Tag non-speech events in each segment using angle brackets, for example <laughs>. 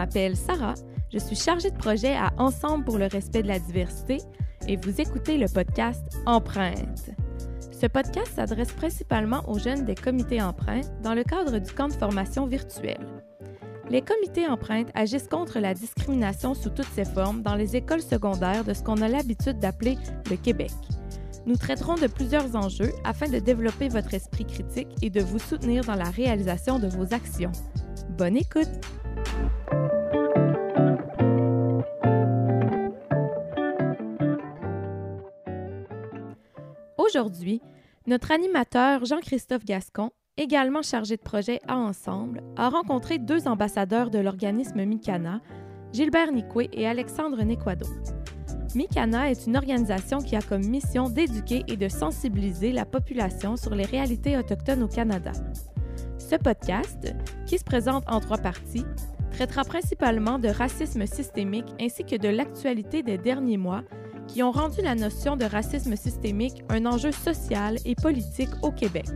m'appelle Sarah, je suis chargée de projet à Ensemble pour le respect de la diversité et vous écoutez le podcast Empreinte. Ce podcast s'adresse principalement aux jeunes des comités Empreinte dans le cadre du camp de formation virtuel. Les comités Empreinte agissent contre la discrimination sous toutes ses formes dans les écoles secondaires de ce qu'on a l'habitude d'appeler le Québec. Nous traiterons de plusieurs enjeux afin de développer votre esprit critique et de vous soutenir dans la réalisation de vos actions. Bonne écoute! Aujourd'hui, notre animateur Jean-Christophe Gascon, également chargé de projet à Ensemble, a rencontré deux ambassadeurs de l'organisme Mikana, Gilbert Nicoué et Alexandre Nequado. Mikana est une organisation qui a comme mission d'éduquer et de sensibiliser la population sur les réalités autochtones au Canada. Ce podcast, qui se présente en trois parties, traitera principalement de racisme systémique ainsi que de l'actualité des derniers mois qui ont rendu la notion de racisme systémique un enjeu social et politique au Québec.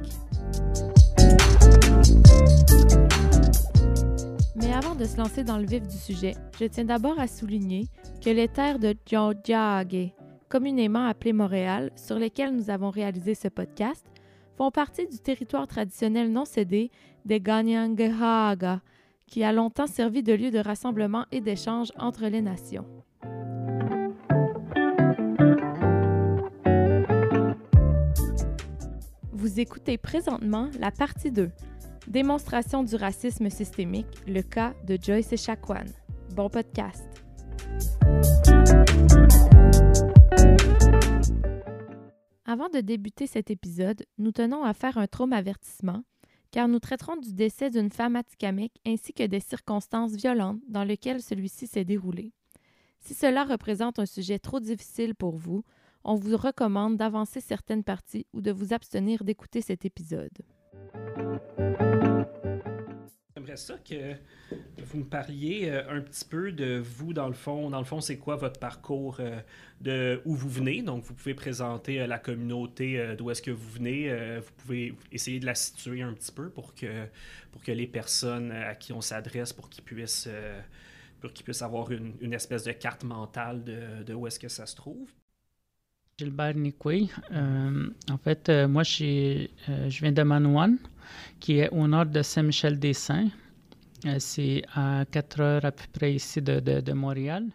Mais avant de se lancer dans le vif du sujet, je tiens d'abord à souligner que les terres de Djodjage, communément appelées Montréal, sur lesquelles nous avons réalisé ce podcast, font partie du territoire traditionnel non cédé des Ganyangahaga, qui a longtemps servi de lieu de rassemblement et d'échange entre les nations. Vous écoutez présentement la partie 2, Démonstration du racisme systémique, le cas de Joyce Echaquan. Bon podcast. Avant de débuter cet épisode, nous tenons à faire un trauma-avertissement, car nous traiterons du décès d'une femme atikamekw ainsi que des circonstances violentes dans lesquelles celui-ci s'est déroulé. Si cela représente un sujet trop difficile pour vous, on vous recommande d'avancer certaines parties ou de vous abstenir d'écouter cet épisode. J'aimerais ça que vous me parliez euh, un petit peu de vous, dans le fond. Dans le fond, c'est quoi votre parcours euh, de où vous venez? Donc, vous pouvez présenter euh, la communauté d'où est-ce que vous venez. Vous pouvez essayer de la situer un petit peu pour que, pour que les personnes à qui on s'adresse, pour qu'ils puissent, pour qu'ils puissent avoir une, espèce de carte mentale de, de où est-ce que ça se trouve. Gilbert Nikwe. Euh, en fait, euh, moi, je, euh, je viens de Manouane, qui est au nord de Saint-Michel-des-Saints. C'est à 4 heures à peu près ici de, de, de Montréal.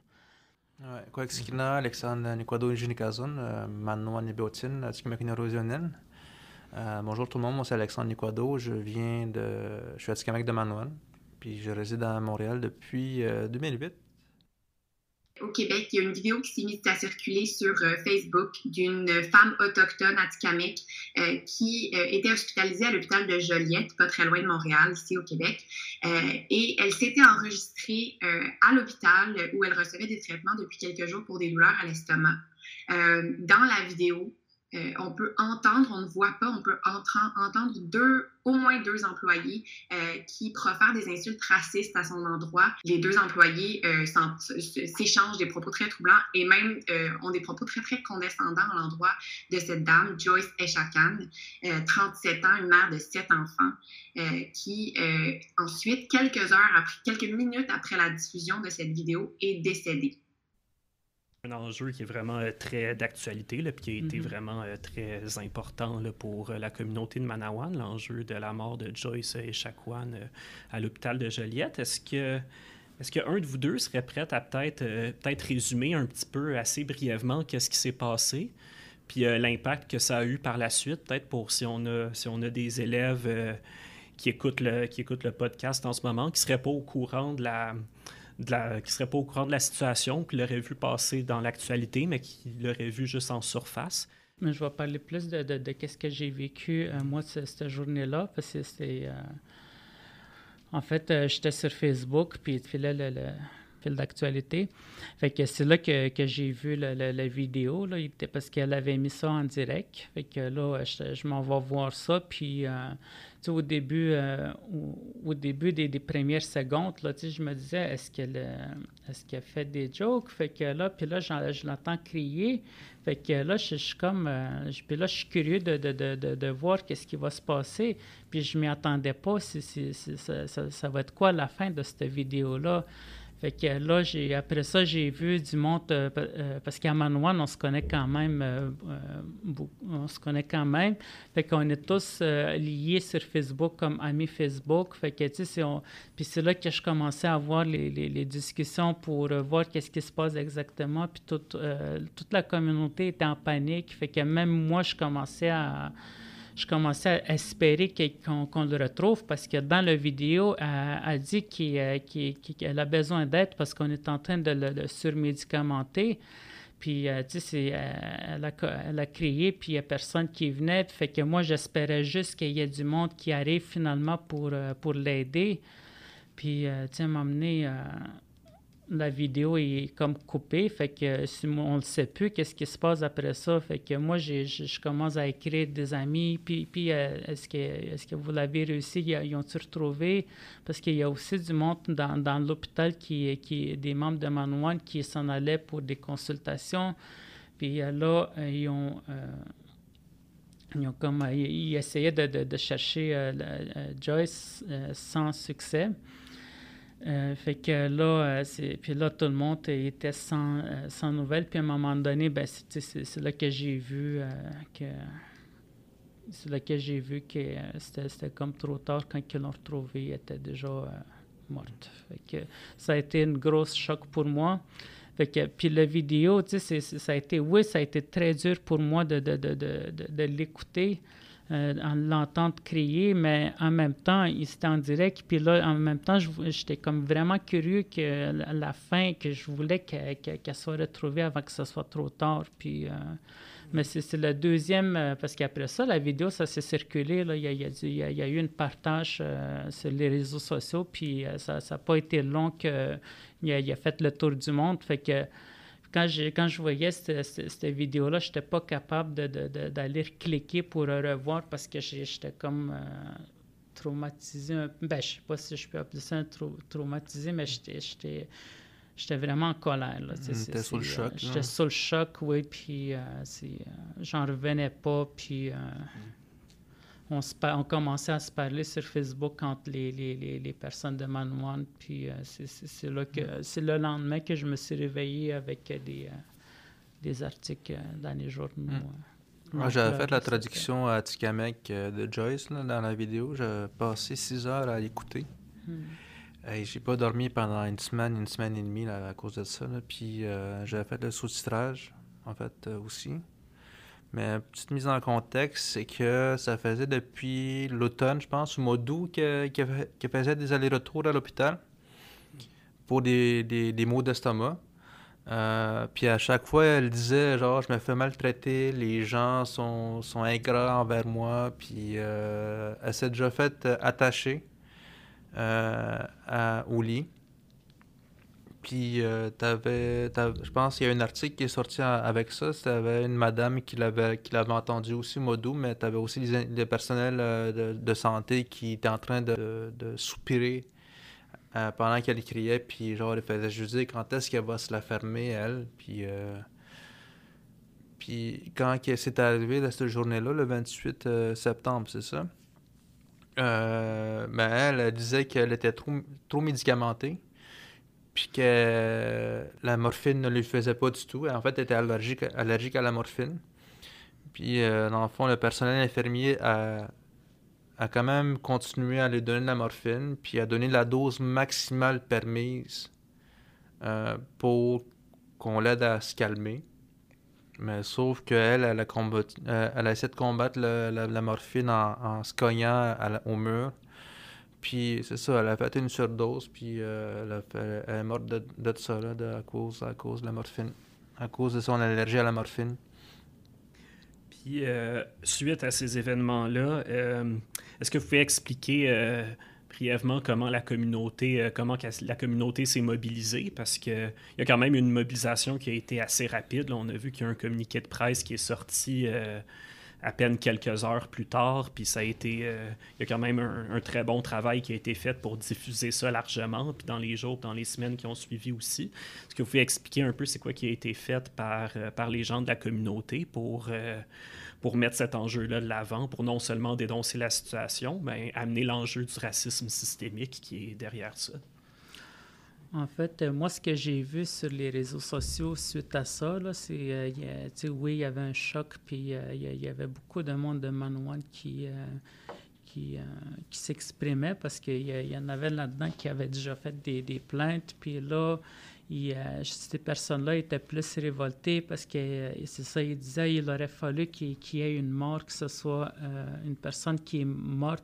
Kwa kina Alexandre Nikwado Junikazon, Manouane Beotin, Tskimakina Rosionel. Bonjour tout le monde, moi c'est Alexandre Nikwado, je viens de. Je suis à de Manouane, puis je réside à Montréal depuis 2008 au Québec, il y a une vidéo qui s'est mise à circuler sur euh, Facebook d'une femme autochtone atikamekw euh, qui euh, était hospitalisée à l'hôpital de Joliette, pas très loin de Montréal, ici au Québec. et elle s'était enregistrée à l'hôpital où elle recevait des traitements depuis quelques jours pour des douleurs à l'estomac. dans la vidéo, euh, on peut entendre, on ne voit pas, on peut entendre deux, au moins deux employés euh, qui profèrent des insultes racistes à son endroit. Les deux employés euh, s'échangent des propos très troublants et même ont des propos très, très condescendants à l'endroit de cette dame, Joyce Eshakan, 37 ans, une mère de sept enfants, qui ensuite, quelques heures après, quelques minutes après la diffusion de cette vidéo, est décédée un enjeu qui est vraiment euh, très d'actualité, puis qui a été mm-hmm. vraiment euh, très important là, pour euh, la communauté de Manawan, l'enjeu de la mort de Joyce et Chakwan à l'hôpital de Joliette. Est-ce que est-ce qu'un de vous deux serait prêt à peut-être peut-être résumer un petit peu assez brièvement qu'est-ce qui s'est passé, puis l'impact que ça a eu par la suite, peut-être pour si on a si on a des élèves qui écoutent le qui écoutent le podcast en ce moment, qui seraient pas au courant de la qui ne serait pas au courant de la situation, qui l'aurait vu passer dans l'actualité, mais qui l'aurait vu juste en surface. Mais je vais parler plus de, de, de ce que j'ai vécu, euh, moi, cette journée-là, parce que c'était... Euh, en fait, euh, j'étais sur Facebook, puis là, le, d'actualité. Fait que c'est là que, j'ai vu la, vidéo, là, parce qu'elle avait mis ça en direct. Fait que là, je, m'en vais voir ça. Puis, euh, au début, euh, au, début des, premières secondes, là, je me disais, est-ce qu'elle est-ce qu'elle fait des jokes? Fait que là, puis là, je l'entends crier. Fait que là, je, suis comme, euh, puis là, je suis curieux de, de, de, de voir qu'est-ce qui va se passer. Puis je m'y attendais pas. Si, ça, va être quoi la fin de cette vidéo-là? Fait que là, j'ai, après ça, j'ai vu du monde, euh, euh, parce qu'à Manouane, on se connaît quand même, euh, on se connaît quand même. Fait qu'on est tous liés sur Facebook comme amis Facebook. Fait que, tu sais, puis c'est là que je commençais à avoir les discussions pour voir qu'est-ce qui se passe exactement. Puis toute, toute la communauté était en panique. Fait que même moi, je commençais à je commençais à espérer qu'on le retrouve parce que dans la vidéo, elle, dit euh, qu'elle a besoin d'aide parce qu'on est en train de le, surmédicamenter. Puis, euh, tu sais, euh, elle, a, elle a crié, puis il n'y a personne qui venait. Fait que moi, j'espérais juste qu'il y ait du monde qui arrive finalement pour, pour l'aider. Puis, tu sais, m'emmener la vidéo est comme coupée, fait que si on ne sait plus qu'est-ce qui se passe après ça. Fait que moi, je commence à écrire des amis, puis, euh, est-ce que, vous l'avez réussi? Ils ont-ils retrouvé? Parce qu'il y a aussi du monde dans, l'hôpital qui, qui des membres de Manouane qui s'en allaient pour des consultations. Puis euh, là, euh, ils ont... ils, ont comme, ils, essayaient de chercher Joyce sans succès. Euh, fait que là, euh, puis là, tout le monde était sans, euh, sans nouvelles. Puis à un moment donné, ben, c'est là que j'ai vu que c'est là que j'ai vu que c'était comme trop tard quand ils l'ont retrouvée, elle était déjà morte. Fait que ça a été un gros choc pour moi. Fait que, puis la vidéo, tu sais, ça a été, oui, ça a été très dur pour moi de, de, de, de, l'écouter euh, en l'entendre crier, mais en même temps, il était en direct. Puis là, en même temps, j'étais comme vraiment curieux que la fin, que je voulais qu'elle soit retrouvée avant que ce soit trop tard. Puis, euh, mais c'est le deuxième, euh, parce qu'après ça, la vidéo, ça s'est circulé. Là, il, y a, il, y a, eu une partage sur les réseaux sociaux, puis ça n'a pas été long qu'il a, a fait le tour du monde. Fait que quand, quand je voyais cette, cette, vidéo-là, je n'étais pas capable d'aller cliquer pour revoir parce que j'étais comme euh, traumatisé. Ben, je ne sais pas si je peux appeler ça un traumatisé, mais j'étais j'étais vraiment en colère. J'étais sous le choc. j'étais sous le choc, oui, puis euh, euh, j'en revenais pas, puis... Mm on, on, commençait à se parler sur Facebook entre les, les, les, personnes de. Puis euh, c'est là que c'est le lendemain que je me suis réveillé avec des, euh, des articles dans les journaux. Hmm. Moi, j'avais fait la traduction à Tikamek euh, de Joyce dans la vidéo. J'ai passé six heures à l'écouter. Hmm. Et j'ai pas dormi pendant une semaine, une semaine et demie à cause de ça. Puis j'avais fait le sous-titrage, en fait, aussi. Mais petite mise en contexte, c'est que ça faisait depuis l'automne, je pense, au mois d'août, qu'elle faisait des allers-retours à l'hôpital pour des, maux d'estomac. Euh, puis à chaque fois, elle disait genre, je me fais maltraiter, les gens sont, sont ingrats envers moi, puis euh, elle s'est déjà faite attacher euh, au lit. Puis, euh, t'avais, je pense qu'il y a un article qui est sorti avec ça. C'était une madame qui l'avait, qui l'avait entendu aussi, Modou, mais tu avais aussi les, personnels euh, de, santé qui étaient en train de, soupirer euh, pendant qu'elle criait. Puis, genre, elle faisait juste dire quand est-ce qu'elle va se la fermer, elle? Puis, puis quand c'est arrivé, cette journée-là, le 28 septembre, c'est ça? ben, elle, elle disait qu'elle était trop, trop médicamentée puis que la morphine ne lui faisait pas du tout. En fait, elle était allergique, allergique à la morphine. Puis, euh, dans le fond, le personnel infirmier a, quand même continué à lui donner de la morphine, puis a donné la dose maximale permise euh, pour qu'on l'aide à se calmer. Mais sauf qu'elle, elle a, euh, essayé de combattre la, morphine en, se cognant au mur. Puis c'est ça, elle a fait une surdose, puis euh, elle, est morte de, de ça, là, à, cause, à cause de la morphine, à cause de son allergie à la morphine. Puis euh, suite à ces événements-là, euh, est-ce que vous pouvez expliquer brièvement comment la communauté, comment la communauté s'est mobilisée? Parce qu'il y a quand même une mobilisation qui a été assez rapide. on a vu qu'il y a un communiqué de presse qui est sorti à peine quelques heures plus tard, puis ça a été, euh, il y a quand même un, très bon travail qui a été fait pour diffuser ça largement, puis dans les jours, dans les semaines qui ont suivi aussi. Est-ce que vous pouvez expliquer un peu c'est quoi qui a été fait par, par les gens de la communauté pour pour mettre cet enjeu-là de l'avant, pour non seulement dénoncer la situation, mais amener l'enjeu du racisme systémique qui est derrière ça? En fait, euh, moi, ce que j'ai vu sur les réseaux sociaux suite à ça, c'est, euh, oui, il y avait un choc, puis euh, il y, avait beaucoup de monde de Manouane qui, qui, qui s'exprimait parce qu'il y, en avait là-dedans qui avaient déjà fait des, plaintes, puis là, euh, ces personnes-là étaient plus révoltées parce que euh, c'est ça, il disait il aurait fallu qu'il y ait une mort, que ce soit euh, une personne qui est morte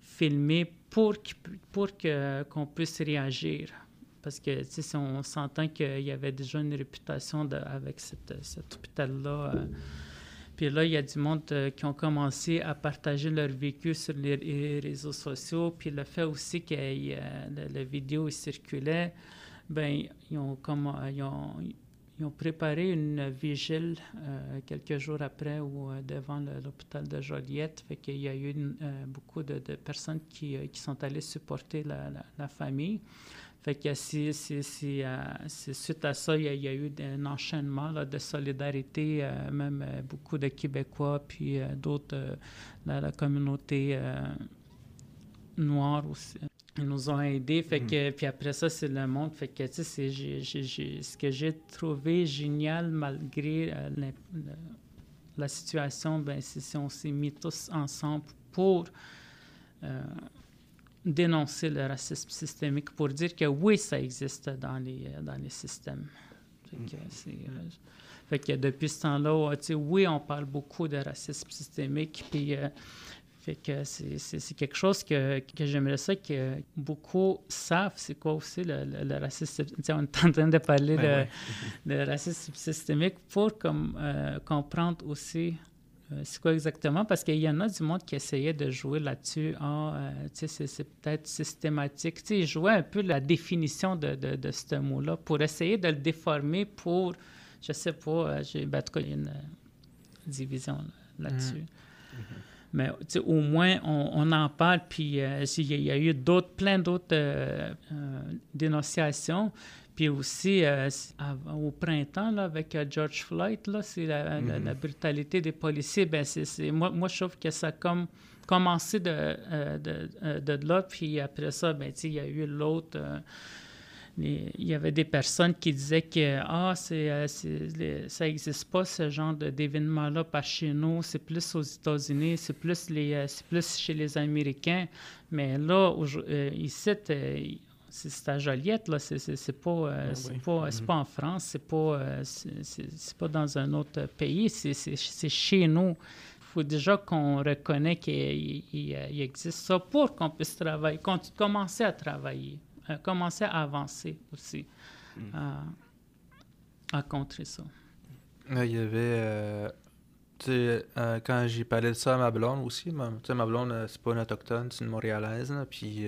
filmée pour, pour qu'on puisse réagir. Parce que si on s'entend qu'il y avait déjà une réputation avec cet hôpital-là. puis là, il y a du monde qui ont commencé à partager leur vécu sur les, réseaux sociaux. Puis le fait aussi que la, vidéo circulait, ben, ils ont, comme, euh, ils ont, préparé une vigile euh, quelques jours après ou euh, devant l'hôpital de Joliette. Fait qu'il y a eu beaucoup de, personnes qui, sont allées supporter la, famille. Fait que c'est, suite à ça, il y a, eu un enchaînement là, de solidarité, même beaucoup de Québécois, puis d'autres, la, la, communauté noire aussi, ils nous ont aidés. Fait que, Puis après ça, c'est le monde. Fait que, tu sais, ce que j'ai trouvé génial malgré euh, la, situation, ben, c'est si on s'est mis tous ensemble pour euh, dénoncer le racisme systémique, pour dire que oui, ça existe dans les, euh, dans les systèmes. Fait que, fait que depuis ce temps-là, oui, on parle beaucoup de racisme systémique, puis que c'est quelque chose que, que j'aimerais ça que beaucoup savent, c'est quoi aussi le, racisme. On est en train de parler ben de, racisme systémique pour comme, euh, comprendre aussi euh, c'est quoi exactement, parce qu'il y en a du monde qui essayait de jouer là-dessus. Ah, euh, c'est peut-être systématique. Tu sais, jouait un peu la définition de, de, de ce mot-là pour essayer de le déformer pour, je sais pas, j'ai, ben, en tout cas, il y a une division là-dessus. Mm-hmm mais au moins on, en parle. Puis euh, il y, a eu d'autres, plein d'autres euh, euh, dénonciations. Puis aussi, au printemps, là, avec George Floyd, là, c'est la, mm-hmm. brutalité des policiers. Ben, c'est, moi, moi, je trouve que ça a comme commencé de, de, de, là. Puis après ça, ben, il y a eu l'autre il y avait des personnes qui disaient que ah, c'est, euh, ça n'existe pas ce genre d'événement-là par chez nous, c'est plus aux États-Unis, c'est plus, les, euh, plus chez les Américains. Mais là, euh, ici, c'est à Joliette, là, c'est, pas, ah pas, mm-hmm. pas, en France, c'est pas, c'est, pas dans un autre pays, c'est, chez nous. Il faut déjà qu'on reconnaisse qu'il il, existe ça pour qu'on puisse travailler, commencer à travailler. Euh, commencer à avancer aussi, hmm. à, contrer ça. Il y avait. Euh, tu sais, euh, quand j'ai parlé de ça à ma blonde aussi, ma, ma blonde, c'est pas une autochtone, c'est une montréalaise. puis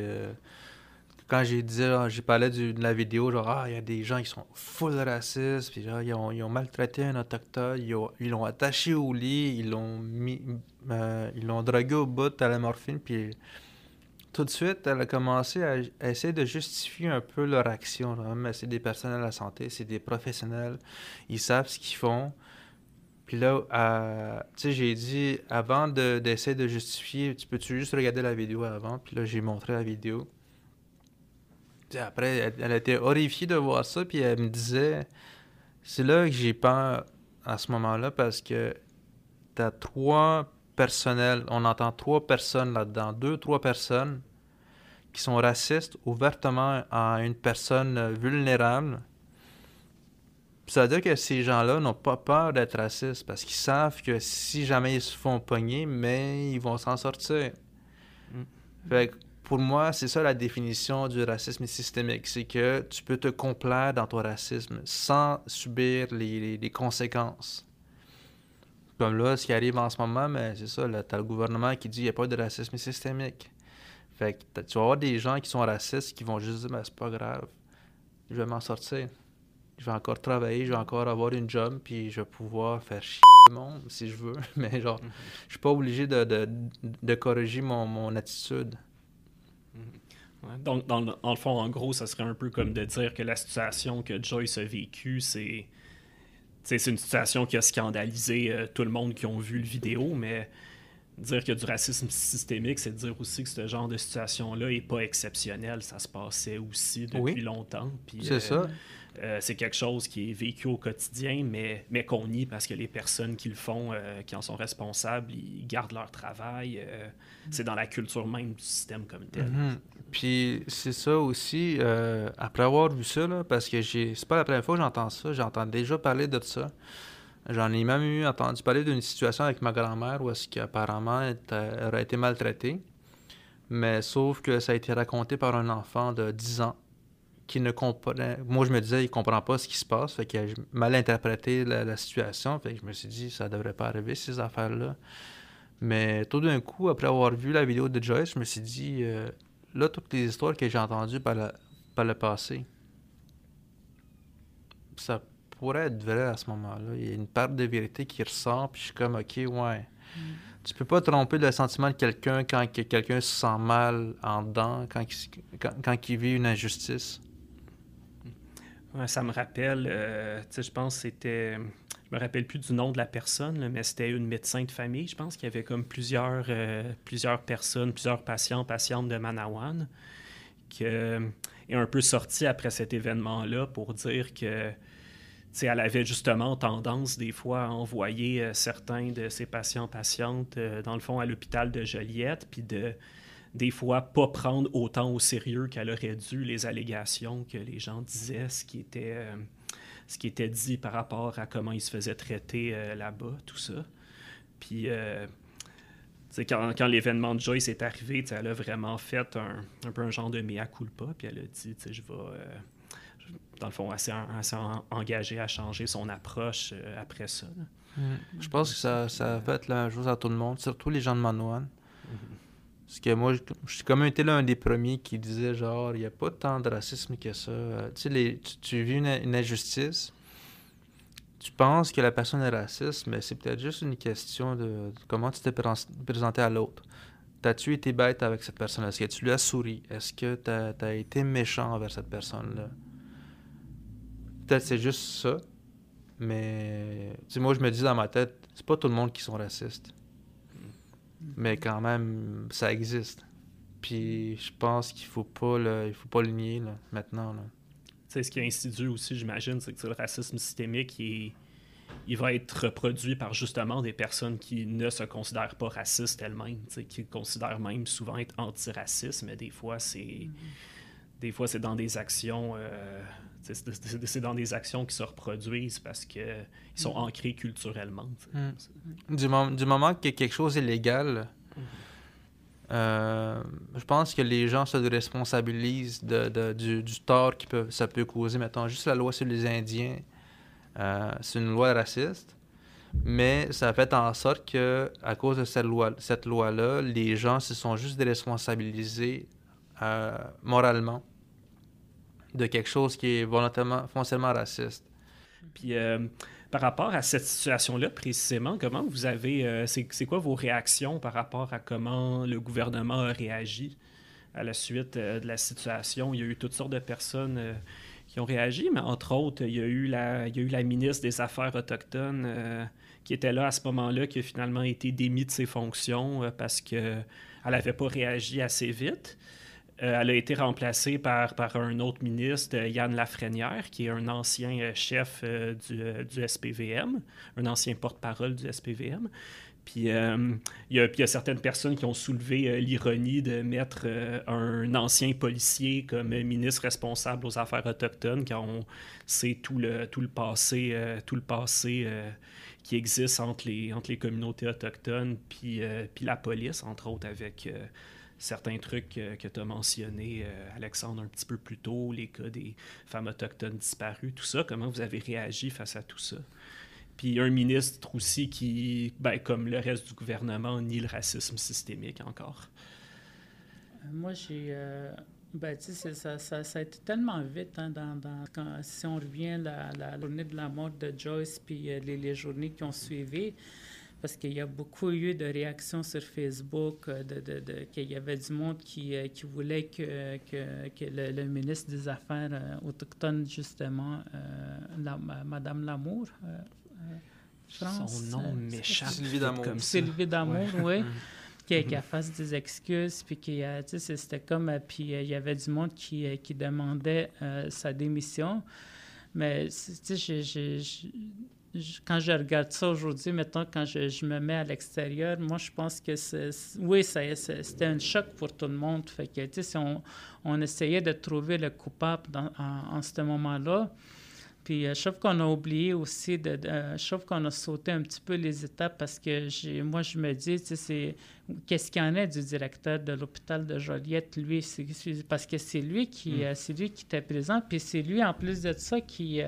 quand j'ai dit, j'ai parlé de la vidéo, genre, ah, il y a des gens qui sont full racistes, puis ils ont, maltraité un autochtone, ils l'ont attaché au lit, ils l'ont mis, ils l'ont drogué au bout de la morphine, puis tout de suite, elle a commencé à, essayer de justifier un peu leur action. Mais c'est des personnels de la santé, c'est des professionnels, ils savent ce qu'ils font. Puis là, tu sais, j'ai dit, avant d'essayer de, justifier, tu peux-tu juste regarder la vidéo avant? Puis là, j'ai montré la vidéo. Après, elle, était horrifiée de voir ça, puis elle me disait, c'est là que j'ai peur à ce moment-là, parce que tu as trois personnel. On entend trois personnes là-dedans, deux, trois personnes qui sont racistes ouvertement à une personne vulnérable. Ça veut dire que ces gens-là n'ont pas peur d'être racistes parce qu'ils savent que si jamais ils se font pogner, mais ils vont s'en sortir. Mm. Pour moi, c'est ça la définition du racisme systémique. C'est que tu peux te complaire dans ton racisme sans subir les conséquences. Comme là, ce qui arrive en ce moment, mais c'est ça, tu as le gouvernement qui dit qu'il n'y a pas de racisme systémique. Fait que tu vas avoir des gens qui sont racistes qui vont juste dire, mais c'est pas grave, je vais m'en sortir. Je vais encore travailler, je vais encore avoir une job, puis je vais pouvoir faire chier le monde si je veux. <laughs> Mais genre, mhm. je suis pas obligé de, de, de corriger mon, mon attitude. Mhm. Donc, dans le fond, en gros, ça serait un peu comme de dire que la situation que Joyce a vécue, c'est. C'est une situation qui a scandalisé euh, tout le monde qui ont vu le vidéo, mais dire qu'il y a du racisme systémique, c'est dire aussi que ce genre de situation-là n'est pas exceptionnel. Ça se passait aussi depuis longtemps. C'est euh, ça. Euh, c'est quelque chose qui est vécu au quotidien, mais, mais qu'on nie parce que les personnes qui le font, euh, qui en sont responsables, ils gardent leur travail. c'est dans la culture même du système comme tel. Mm-hmm. Puis c'est ça aussi, après avoir vu ça, parce que c'est pas la première fois que j'entends ça, j'entends déjà parler de ça. J'en ai même eu entendu parler d'une situation avec ma grand-mère où est-ce qu'apparemment elle aurait été maltraitée. Mais sauf que ça a été raconté par un enfant de 10 ans qui ne comprenait. Moi, je me disais, il comprend pas ce qui se passe. Fait qu'il a mal interprété la, situation. Fait que je me suis dit, ça devrait pas arriver, ces affaires-là. Mais tout d'un coup, après avoir vu la vidéo de Joyce, je me suis dit, euh, là, toutes les histoires que j'ai entendues par, par le passé, ça pourrait être vrai à ce moment-là. Il y a une part de vérité qui ressort, puis je suis comme, OK, ouais. Mm. Tu peux pas tromper le sentiment de quelqu'un quand quelqu'un se sent mal en dedans, quand, quand, il vit une injustice. Ça me rappelle, euh, je pense que c'était. Je me rappelle plus du nom de la personne, mais c'était une médecin de famille. Je pense qu'il y avait comme plusieurs, euh, plusieurs personnes, plusieurs patients, patientes de Manawan, qui est un peu sorti après cet événement-là pour dire que elle avait justement tendance des fois à envoyer euh, certains de ses patients patientes dans le fond à l'hôpital de Joliette, puis de des fois pas prendre autant au sérieux qu'elle aurait dû les allégations que les gens disaient, ce qui était euh, ce qui était dit par rapport à comment ils se faisaient traiter là-bas, tout ça. Puis quand, quand l'événement de Joyce est arrivé, elle a vraiment fait un, un, peu un genre de mea culpa, puis elle a dit, je vais dans le fond, assez, assez engagé à changer son approche euh, après ça. Mm. Je pense que ça, ça a fait la même chose à tout le monde, surtout les gens de Manoine. Mm-hmm. Parce que moi, j'ai comme été l'un des premiers qui disait genre, il n'y a pas tant de racisme que ça. Euh, tu sais, tu, vis une, injustice, tu penses que la personne est raciste, mais c'est peut-être juste une question de, comment tu t'es présenté à l'autre. T'as-tu été bête avec cette personne Est-ce que tu lui as souri? Est-ce que tu as, été méchant envers cette personne-là? peut-être c'est juste ça. Mais moi, je me dis dans ma tête, c'est pas tout le monde qui sont racistes. Mais quand même, ça existe. Puis je pense qu'il faut pas le, il faut pas le nier maintenant. Là. ce qui est insidieux aussi, j'imagine, c'est que le racisme systémique, il, il, va être reproduit par justement des personnes qui ne se considèrent pas racistes elles-mêmes, qui considèrent même souvent être antiracistes, mais des fois, c'est. Mm-hmm. Des fois, c'est dans des actions euh, c'est dans des actions qui se reproduisent parce qu'ils sont mm. ancrés culturellement. Mm. Du, du, moment que quelque chose est légal, mm. euh, je pense que les gens se responsabilisent de, du, tort que ça peut causer. Mettons, juste la loi sur les Indiens, euh, c'est une loi raciste. Mais ça a fait en sorte que, à cause de cette loi, cette loi-là, les gens se sont juste déresponsabilisés euh, moralement de quelque chose qui est volontairement, foncièrement raciste. Puis euh, par rapport à cette situation-là précisément, comment vous avez, euh, c'est quoi vos réactions par rapport à comment le gouvernement a réagi à la suite euh, de la situation? Il y a eu toutes sortes de personnes qui ont réagi, mais entre autres, il y a eu la, il y a eu la ministre des Affaires autochtones qui était là à ce moment-là, qui a finalement été démise de ses fonctions parce qu'elle n'avait pas réagi assez vite. Euh, elle a été remplacée par, un autre ministre, Yann Lafrenière, qui est un ancien euh, chef euh, du, SPVM, un ancien porte-parole du SPVM. Puis il y, a certaines personnes qui ont soulevé l'ironie de mettre un ancien policier comme ministre responsable aux affaires autochtones, quand on sait tout le, tout le passé, tout le passé qui existe entre les, entre les communautés autochtones puis, puis la police, entre autres avec certains trucs que, tu as mentionnés, euh, Alexandre, un petit peu plus tôt, les cas des femmes autochtones disparues, tout ça, comment vous avez réagi face à tout ça? Puis un ministre aussi qui, ben, comme le reste du gouvernement, nie le racisme systémique encore. moi, j'ai. Ben, ça, ça, ça, a été tellement vite, hein, dans, si on revient la, la, journée de la mort de Joyce, puis les, journées qui ont suivi, parce qu'il y a beaucoup eu de réactions sur Facebook, de, de, de qu'il y avait du monde qui, qui voulait que, que, que le, ministre des Affaires autochtones, justement, la, Madame Lamour, France, Son nom m'échappe. Sylvie Damour. Sylvie Damour, oui. Qu'elle mm fasse des excuses, puis qu'il c'était comme, puis il y avait du monde qui, qui demandait sa démission. Mais, tu sais, quand je regarde ça aujourd'hui, maintenant, quand je, je, me mets à l'extérieur, moi, je pense que c'est, oui, ça, c'était un choc pour tout le monde. Fait que, tu sais, on, on, essayait de trouver le coupable dans, en, en ce moment-là. Puis euh, je trouve qu'on a oublié aussi, de, euh, je trouve qu'on a sauté un petit peu les étapes parce que j'ai, moi, je me dis, tu sais, qu'est-ce qu'il y en est du directeur de l'hôpital de Joliette, lui, c'est, parce que c'est lui qui, mm. euh, c'est lui qui était présent, puis c'est lui, en plus de ça, qui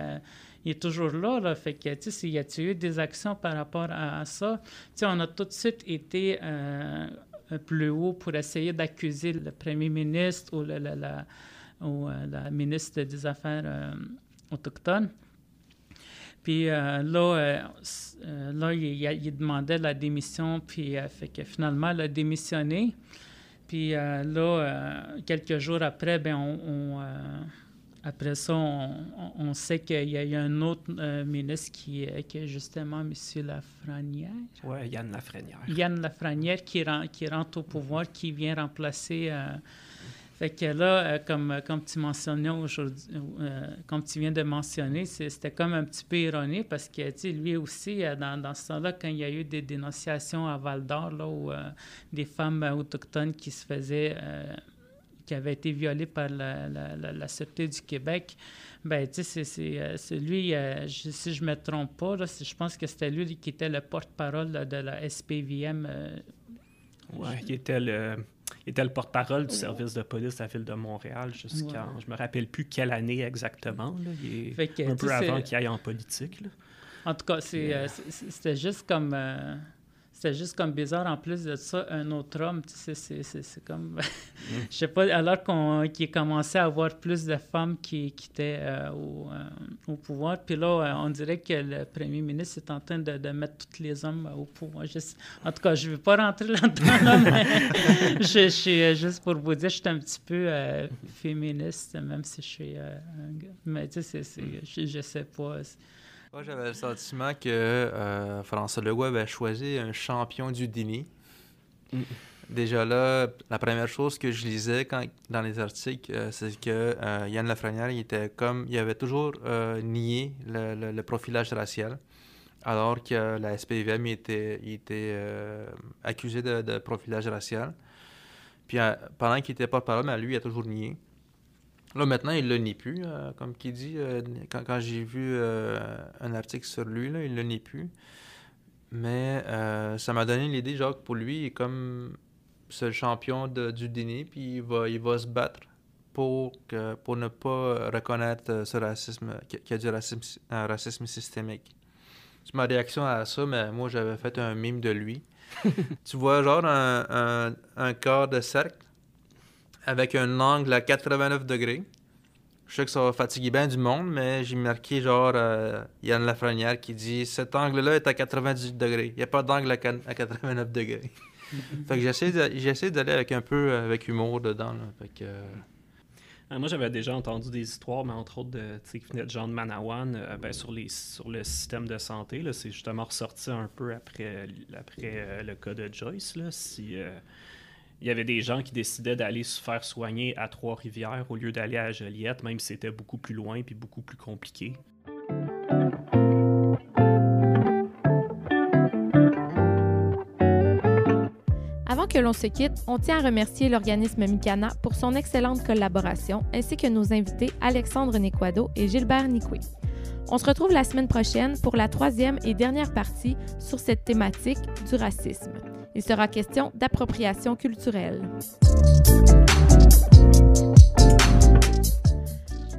il est toujours là, là. Fait que, tu sais, y a eu des actions par rapport à, ça? Tu sais, on a tout de suite été plus haut pour essayer d'accuser le premier ministre ou, la, la, ministre des Affaires. Puis euh, là, euh, euh, là il, demandait la démission, puis fait que finalement, il a démissionné. Puis là, quelques jours après, ben, on, après ça, on, sait qu'il y a eu un autre ministre qui, qui, est justement M. Lafrenière. Oui, Yann Lafrenière. Yann Lafrenière qui, qui rentre au pouvoir, qui vient remplacer fait que là, euh, comme, comme tu mentionnais aujourd'hui, euh, comme tu viens de mentionner, c'était comme un petit peu ironique parce que, tu sais, lui aussi, euh, dans, dans ce temps-là, quand il y a eu des dénonciations à Val d'Or, là, où des femmes autochtones qui se faisaient, qui avaient été violées par la, la, la, Sûreté du Québec, ben tu sais, c'est lui, si je me trompe pas, là, je pense que c'était lui qui était le porte-parole de la SPVM. oui, qui était le il était le porte-parole du service de police à la ville de Montréal jusqu'à. Je me rappelle plus quelle année exactement. Il est un peu avant qu'il aille en politique. En tout cas, euh, c'était juste comme. Euh, c'était juste comme bizarre. En plus de ça, un autre homme, tu sais, c'est comme... <laughs> Mm. Je sais pas, alors qu'on qu'il commençait à avoir plus de femmes qui, qui étaient euh, au, euh, au, pouvoir. Puis là, euh, on dirait que le premier ministre est en train de, de mettre tous les hommes au pouvoir. en tout cas, je ne vais pas rentrer là-dedans, <laughs> mais je, suis juste pour vous dire, je suis un petit peu féministe, même si je suis un gars. Mais tu sais, je ne sais pas. Moi, j'avais le sentiment que euh, François Legault avait choisi un champion du dîner. Mm. Déjà là, la première chose que je lisais quand, dans les articles, euh, c'est que euh, Yann Lafrenière, il était comme, il avait toujours nié le, profilage racial, alors que la SPVM il était, il était accusé de, profilage racial. Puis pendant qu'il était pas parole, mais lui, il a toujours nié. Là, maintenant, il le nie plus, euh, comme qui dit. Euh, quand, quand j'ai vu euh, un article sur lui, là, il le nie plus. Mais ça m'a donné l'idée, genre, que pour lui, il est comme ce champion de, du dîner, puis il va, il va se battre pour, que, pour ne pas reconnaître ce racisme, qu'il y a du racisme, un racisme systémique. C'est ma réaction à ça, mais moi, j'avais fait un mime de lui. <laughs> tu vois, genre, un, un, un corps de cercle avec un angle à 89 degrés. Je sais que ça va fatiguer bien du monde, mais j'ai marqué genre euh, Yann Lafrenière qui dit cet angle-là est à 98 degrés. Il n'y a pas d'angle à, 89 degrés. <laughs> fait que j'essaie d'aller avec un peu avec humour dedans. Fait que, euh, ah, moi, j'avais déjà entendu des histoires, mais entre autres, de, qui venaient de Jean de Manawan euh, ben, sur, les, sur le système de santé. C'est justement ressorti un peu après, après le cas de Joyce. Là, si, il y avait des gens qui décidaient d'aller se faire soigner à Trois-Rivières au lieu d'aller à Joliette, même si c'était beaucoup plus loin puis beaucoup plus compliqué. Avant que l'on se quitte, on tient à remercier l'organisme Mikana pour son excellente collaboration, ainsi que nos invités Alexandre Nequado et Gilbert Nicoué. On se retrouve la semaine prochaine pour la troisième et dernière partie sur cette thématique du racisme. Il sera question d'appropriation culturelle.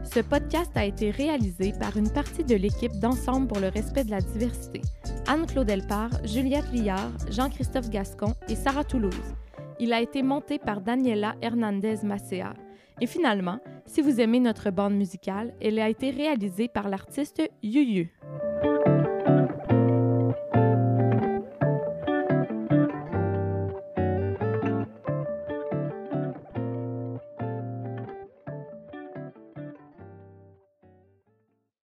Ce podcast a été réalisé par une partie de l'équipe d'Ensemble pour le respect de la diversité. Anne-Claude Elpar, Juliette Liard, Jean-Christophe Gascon et Sarah Toulouse. Il a été monté par Daniela Hernandez Macea. Et finalement, si vous aimez notre bande musicale, elle a été réalisée par l'artiste Yuyu.